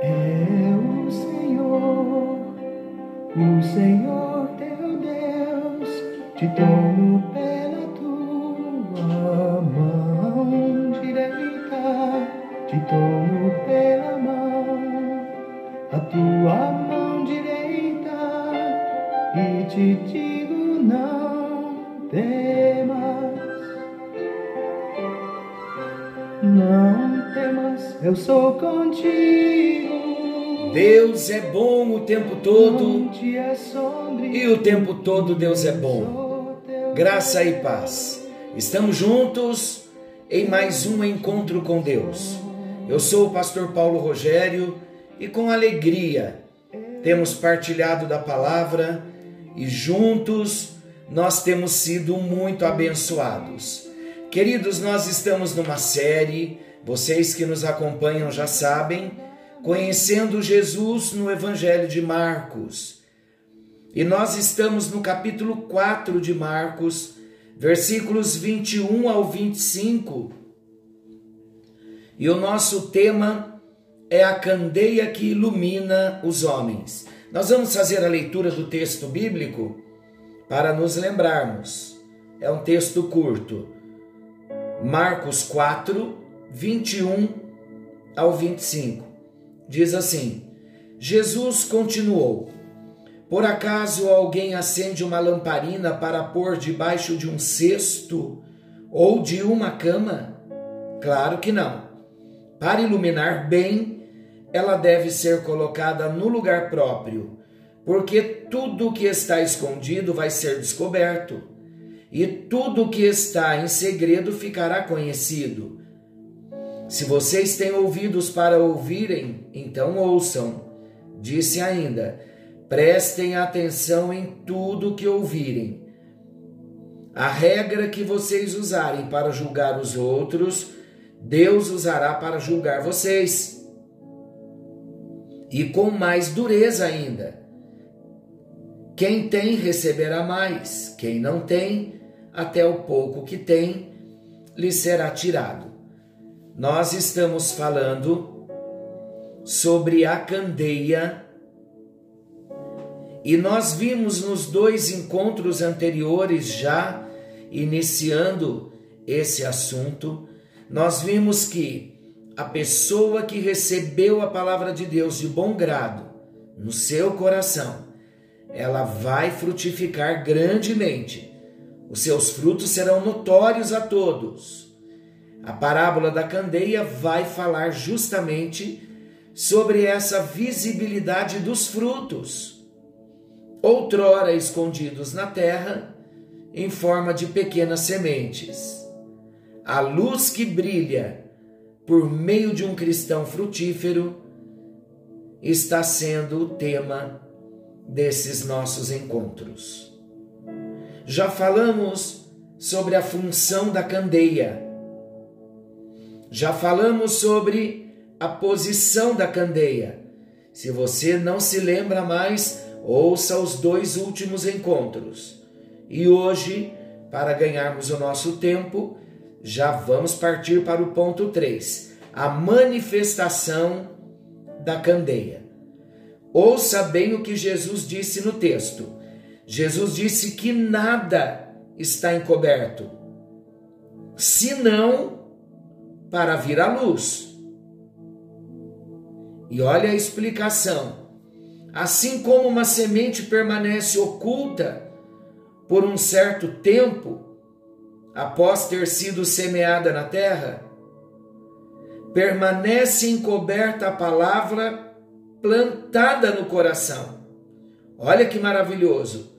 É o Senhor, o Senhor teu Deus, te tomo pela tua mão direita, te tomo pela mão, a tua mão direita, e te digo não temas. Não temas, eu sou contigo. Deus é bom o tempo todo é e o tempo todo Deus é bom. Graça e paz. Estamos juntos em mais um encontro com Deus. Eu sou o pastor Paulo Rogério e com alegria temos partilhado da palavra e juntos nós temos sido muito abençoados. Queridos, nós estamos numa série, vocês que nos acompanham já sabem, conhecendo Jesus no Evangelho de Marcos. E nós estamos no capítulo 4 de Marcos, versículos 21 ao 25. E o nosso tema é a candeia que ilumina os homens. Nós vamos fazer a leitura do texto bíblico para nos lembrarmos. É um texto curto. Marcos 4, 21 ao 25. Diz assim: Jesus continuou: Por acaso alguém acende uma lamparina para pôr debaixo de um cesto ou de uma cama? Claro que não. Para iluminar bem, ela deve ser colocada no lugar próprio, porque tudo que está escondido vai ser descoberto, e tudo que está em segredo ficará conhecido. Se vocês têm ouvidos para ouvirem, então ouçam. Disse ainda: prestem atenção em tudo que ouvirem. A regra que vocês usarem para julgar os outros, Deus usará para julgar vocês. E com mais dureza ainda. Quem tem receberá mais, quem não tem, até o pouco que tem, lhe será tirado. Nós estamos falando sobre a candeia e nós vimos nos dois encontros anteriores já iniciando esse assunto, nós vimos que a pessoa que recebeu a palavra de Deus de bom grado no seu coração, ela vai frutificar grandemente. Os seus frutos serão notórios a todos. A parábola da candeia vai falar justamente sobre essa visibilidade dos frutos, outrora escondidos na terra em forma de pequenas sementes. A luz que brilha por meio de um cristão frutífero está sendo o tema desses nossos encontros. Já falamos sobre a função da candeia. Já falamos sobre a posição da candeia. Se você não se lembra mais, ouça os dois últimos encontros. E hoje, para ganharmos o nosso tempo, já vamos partir para o ponto 3, a manifestação da candeia. Ouça bem o que Jesus disse no texto. Jesus disse que nada está encoberto, senão para vir à luz. E olha a explicação. Assim como uma semente permanece oculta por um certo tempo, após ter sido semeada na terra, permanece encoberta a palavra plantada no coração. Olha que maravilhoso!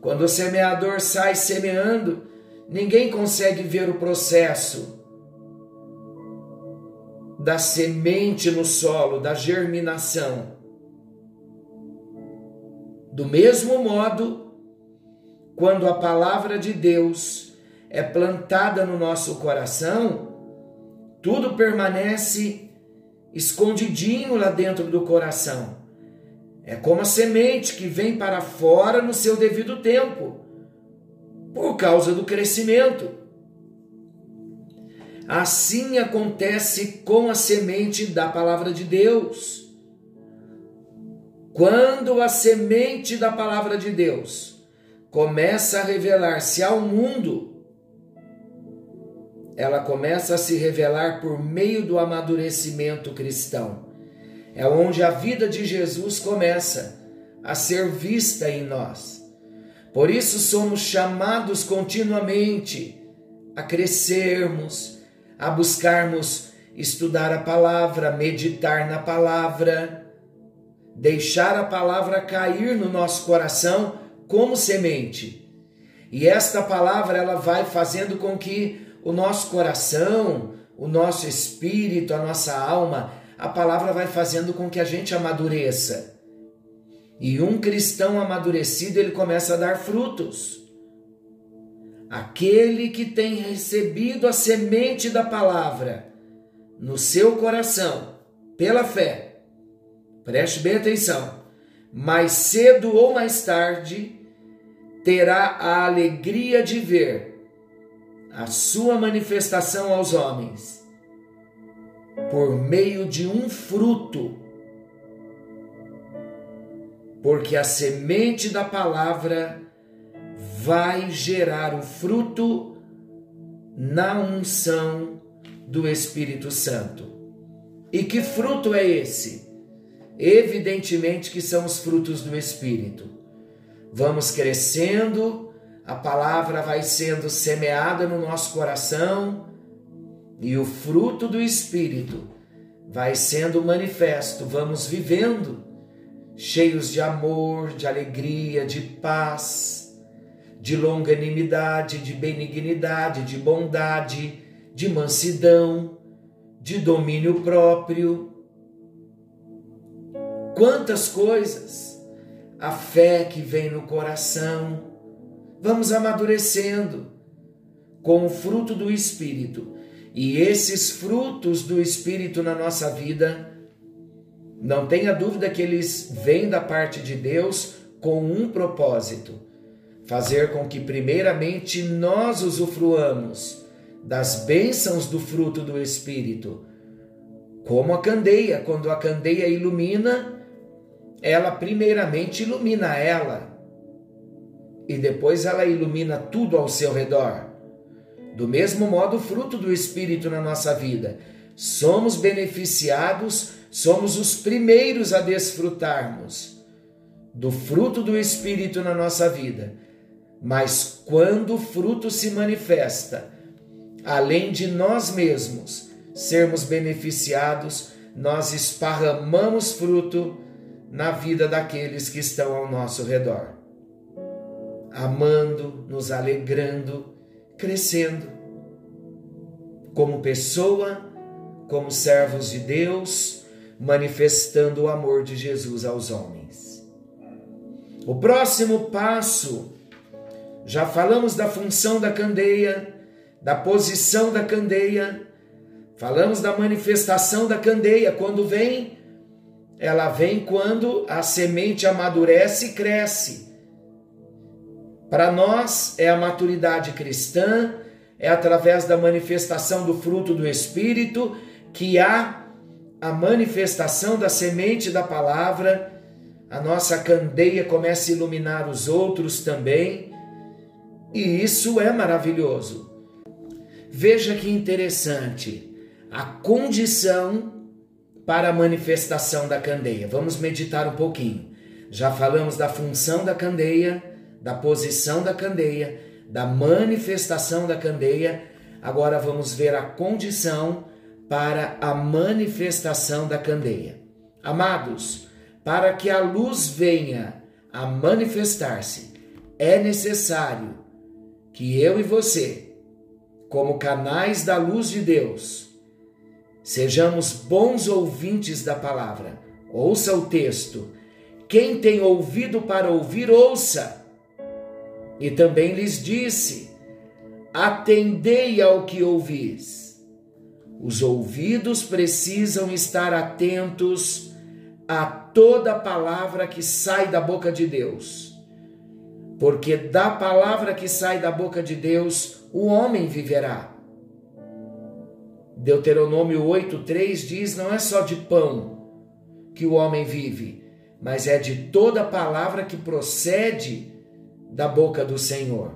Quando o semeador sai semeando, ninguém consegue ver o processo da semente no solo, da germinação. Do mesmo modo, quando a palavra de Deus é plantada no nosso coração, tudo permanece escondidinho lá dentro do coração. É como a semente que vem para fora no seu devido tempo, por causa do crescimento. Assim acontece com a semente da palavra de Deus. Quando a semente da palavra de Deus começa a revelar-se ao mundo, ela começa a se revelar por meio do amadurecimento cristão. É onde a vida de Jesus começa a ser vista em nós. Por isso somos chamados continuamente a crescermos, a buscarmos estudar a palavra, meditar na palavra, deixar a palavra cair no nosso coração como semente. E esta palavra ela vai fazendo com que o nosso coração, o nosso espírito, a nossa alma, a palavra vai fazendo com que a gente amadureça. E um cristão amadurecido, ele começa a dar frutos. Aquele que tem recebido a semente da palavra no seu coração, pela fé, Preste bem atenção. Mais cedo ou mais tarde, terá a alegria de ver a sua manifestação aos homens por meio de um fruto. Porque a semente da palavra vai gerar o fruto na unção do Espírito Santo. E que fruto é esse? Evidentemente que são os frutos do Espírito. Vamos crescendo, a palavra vai sendo semeada no nosso coração e o fruto do Espírito vai sendo manifesto. Vamos vivendo cheios de amor, de alegria, de paz, de longanimidade, de benignidade, de bondade, de mansidão, de domínio próprio Quantas coisas! A fé que vem no coração. Vamos amadurecendo com o fruto do Espírito. E esses frutos do Espírito na nossa vida, não tenha dúvida que eles vêm da parte de Deus com um propósito: fazer com que, primeiramente, nós usufruamos das bênçãos do fruto do Espírito. Como a candeia, quando a candeia ilumina, ela primeiramente ilumina ela e depois ela ilumina tudo ao seu redor. Do mesmo modo, o fruto do Espírito na nossa vida. Somos beneficiados, somos os primeiros a desfrutarmos do fruto do Espírito na nossa vida. Mas quando o fruto se manifesta, além de nós mesmos sermos beneficiados, nós esparramamos fruto na vida daqueles que estão ao nosso redor, amando, nos alegrando, crescendo, como pessoa, como servos de Deus, manifestando o amor de Jesus aos homens. O próximo passo, já falamos da função da candeia, da posição da candeia, falamos da manifestação da candeia, quando vem ela vem quando a semente amadurece e cresce. Para nós é a maturidade cristã, é através da manifestação do fruto do Espírito que há a manifestação da semente da palavra, a nossa candeia começa a iluminar os outros também, e isso é maravilhoso. Veja que interessante, a condição para a manifestação da candeia. Vamos meditar um pouquinho. Já falamos da função da candeia, da posição da candeia, da manifestação da candeia. Agora vamos ver a condição para a manifestação da candeia. Amados, para que a luz venha a manifestar-se, é necessário que eu e você, como canais da luz de Deus, Sejamos bons ouvintes da palavra. Ouça o texto. Quem tem ouvido para ouvir, ouça. E também lhes disse: Atendei ao que ouvis. Os ouvidos precisam estar atentos a toda palavra que sai da boca de Deus. Porque da palavra que sai da boca de Deus o homem viverá. Deuteronômio 8:3 diz: "Não é só de pão que o homem vive, mas é de toda palavra que procede da boca do Senhor."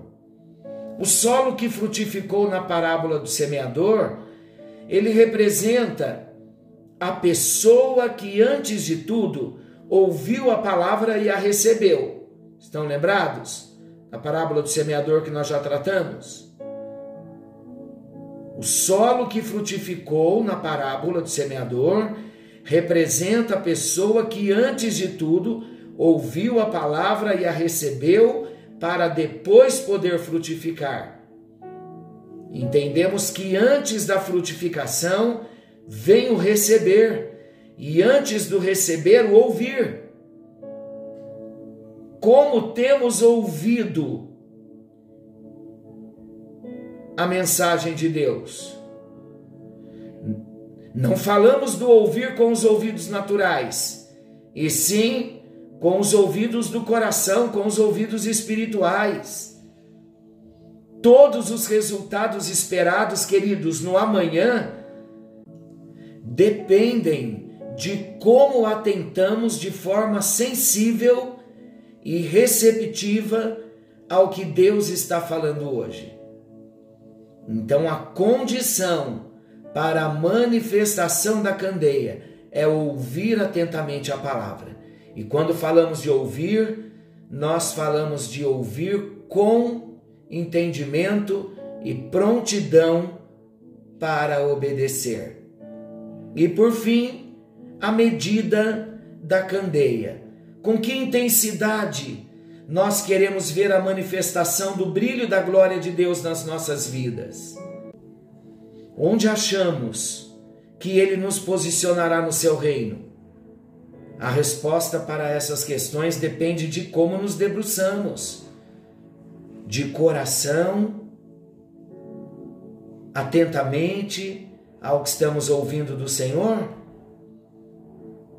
O solo que frutificou na parábola do semeador, ele representa a pessoa que antes de tudo ouviu a palavra e a recebeu. Estão lembrados? A parábola do semeador que nós já tratamos? O solo que frutificou na parábola do semeador representa a pessoa que, antes de tudo, ouviu a palavra e a recebeu para depois poder frutificar. Entendemos que antes da frutificação vem o receber, e antes do receber, o ouvir. Como temos ouvido a mensagem de Deus. Não falamos do ouvir com os ouvidos naturais, e sim com os ouvidos do coração, com os ouvidos espirituais. Todos os resultados esperados, queridos, no amanhã, dependem de como atentamos de forma sensível e receptiva ao que Deus está falando hoje. Então, a condição para a manifestação da candeia é ouvir atentamente a palavra. E quando falamos de ouvir, nós falamos de ouvir com entendimento e prontidão para obedecer. E por fim, a medida da candeia. Com que intensidade nós queremos ver a manifestação do brilho da glória de Deus nas nossas vidas. Onde achamos que Ele nos posicionará no seu reino? A resposta para essas questões depende de como nos debruçamos, de coração, atentamente ao que estamos ouvindo do Senhor.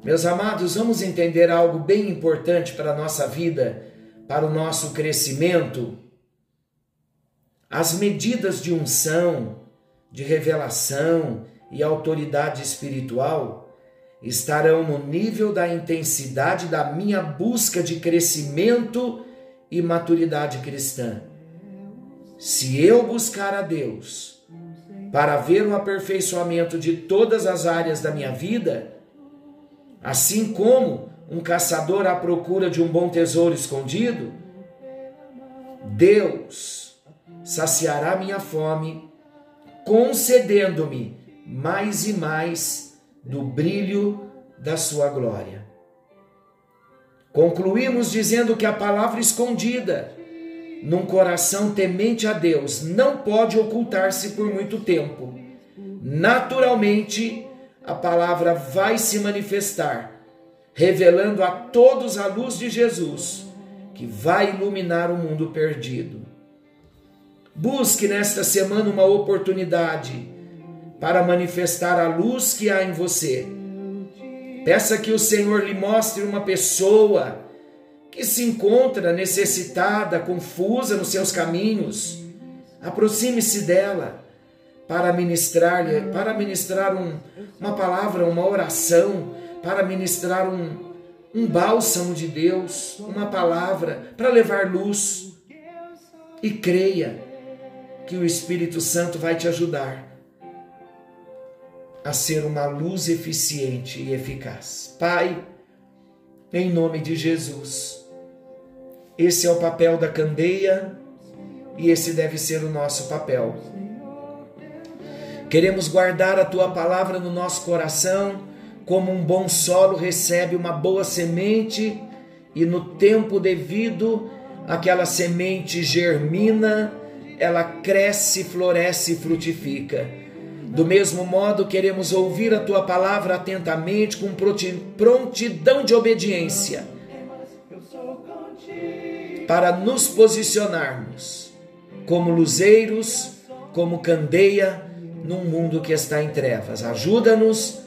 Meus amados, vamos entender algo bem importante para a nossa vida para o nosso crescimento, as medidas de unção, de revelação e autoridade espiritual estarão no nível da intensidade da minha busca de crescimento e maturidade cristã. Se eu buscar a Deus para ver o aperfeiçoamento de todas as áreas da minha vida, assim como um caçador à procura de um bom tesouro escondido, Deus saciará minha fome, concedendo-me mais e mais do brilho da sua glória. Concluímos dizendo que a palavra escondida num coração temente a Deus não pode ocultar-se por muito tempo. Naturalmente, a palavra vai se manifestar revelando a todos a luz de Jesus, que vai iluminar o mundo perdido. Busque nesta semana uma oportunidade para manifestar a luz que há em você. Peça que o Senhor lhe mostre uma pessoa que se encontra necessitada, confusa nos seus caminhos. Aproxime-se dela para ministrar-lhe, para ministrar um, uma palavra, uma oração, para ministrar um, um bálsamo de Deus, uma palavra para levar luz. E creia que o Espírito Santo vai te ajudar a ser uma luz eficiente e eficaz. Pai, em nome de Jesus, esse é o papel da candeia e esse deve ser o nosso papel. Queremos guardar a tua palavra no nosso coração como um bom solo recebe uma boa semente e no tempo devido aquela semente germina, ela cresce, floresce e frutifica. Do mesmo modo, queremos ouvir a tua palavra atentamente, com prontidão de obediência, para nos posicionarmos como luzeiros, como candeia num mundo que está em trevas. Ajuda-nos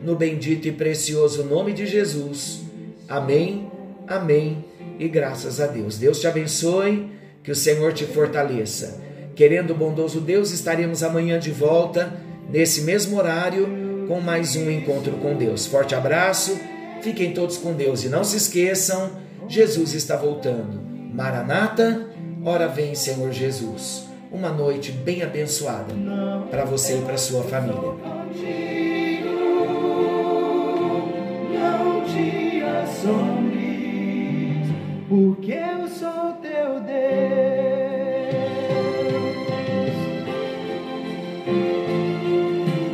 no bendito e precioso nome de Jesus. Amém, amém e graças a Deus. Deus te abençoe, que o Senhor te fortaleça. Querendo o bondoso Deus, estaremos amanhã de volta, nesse mesmo horário, com mais um encontro com Deus. Forte abraço, fiquem todos com Deus e não se esqueçam, Jesus está voltando. Maranata, ora vem, Senhor Jesus. Uma noite bem abençoada para você e para sua família. Porque eu sou teu Deus.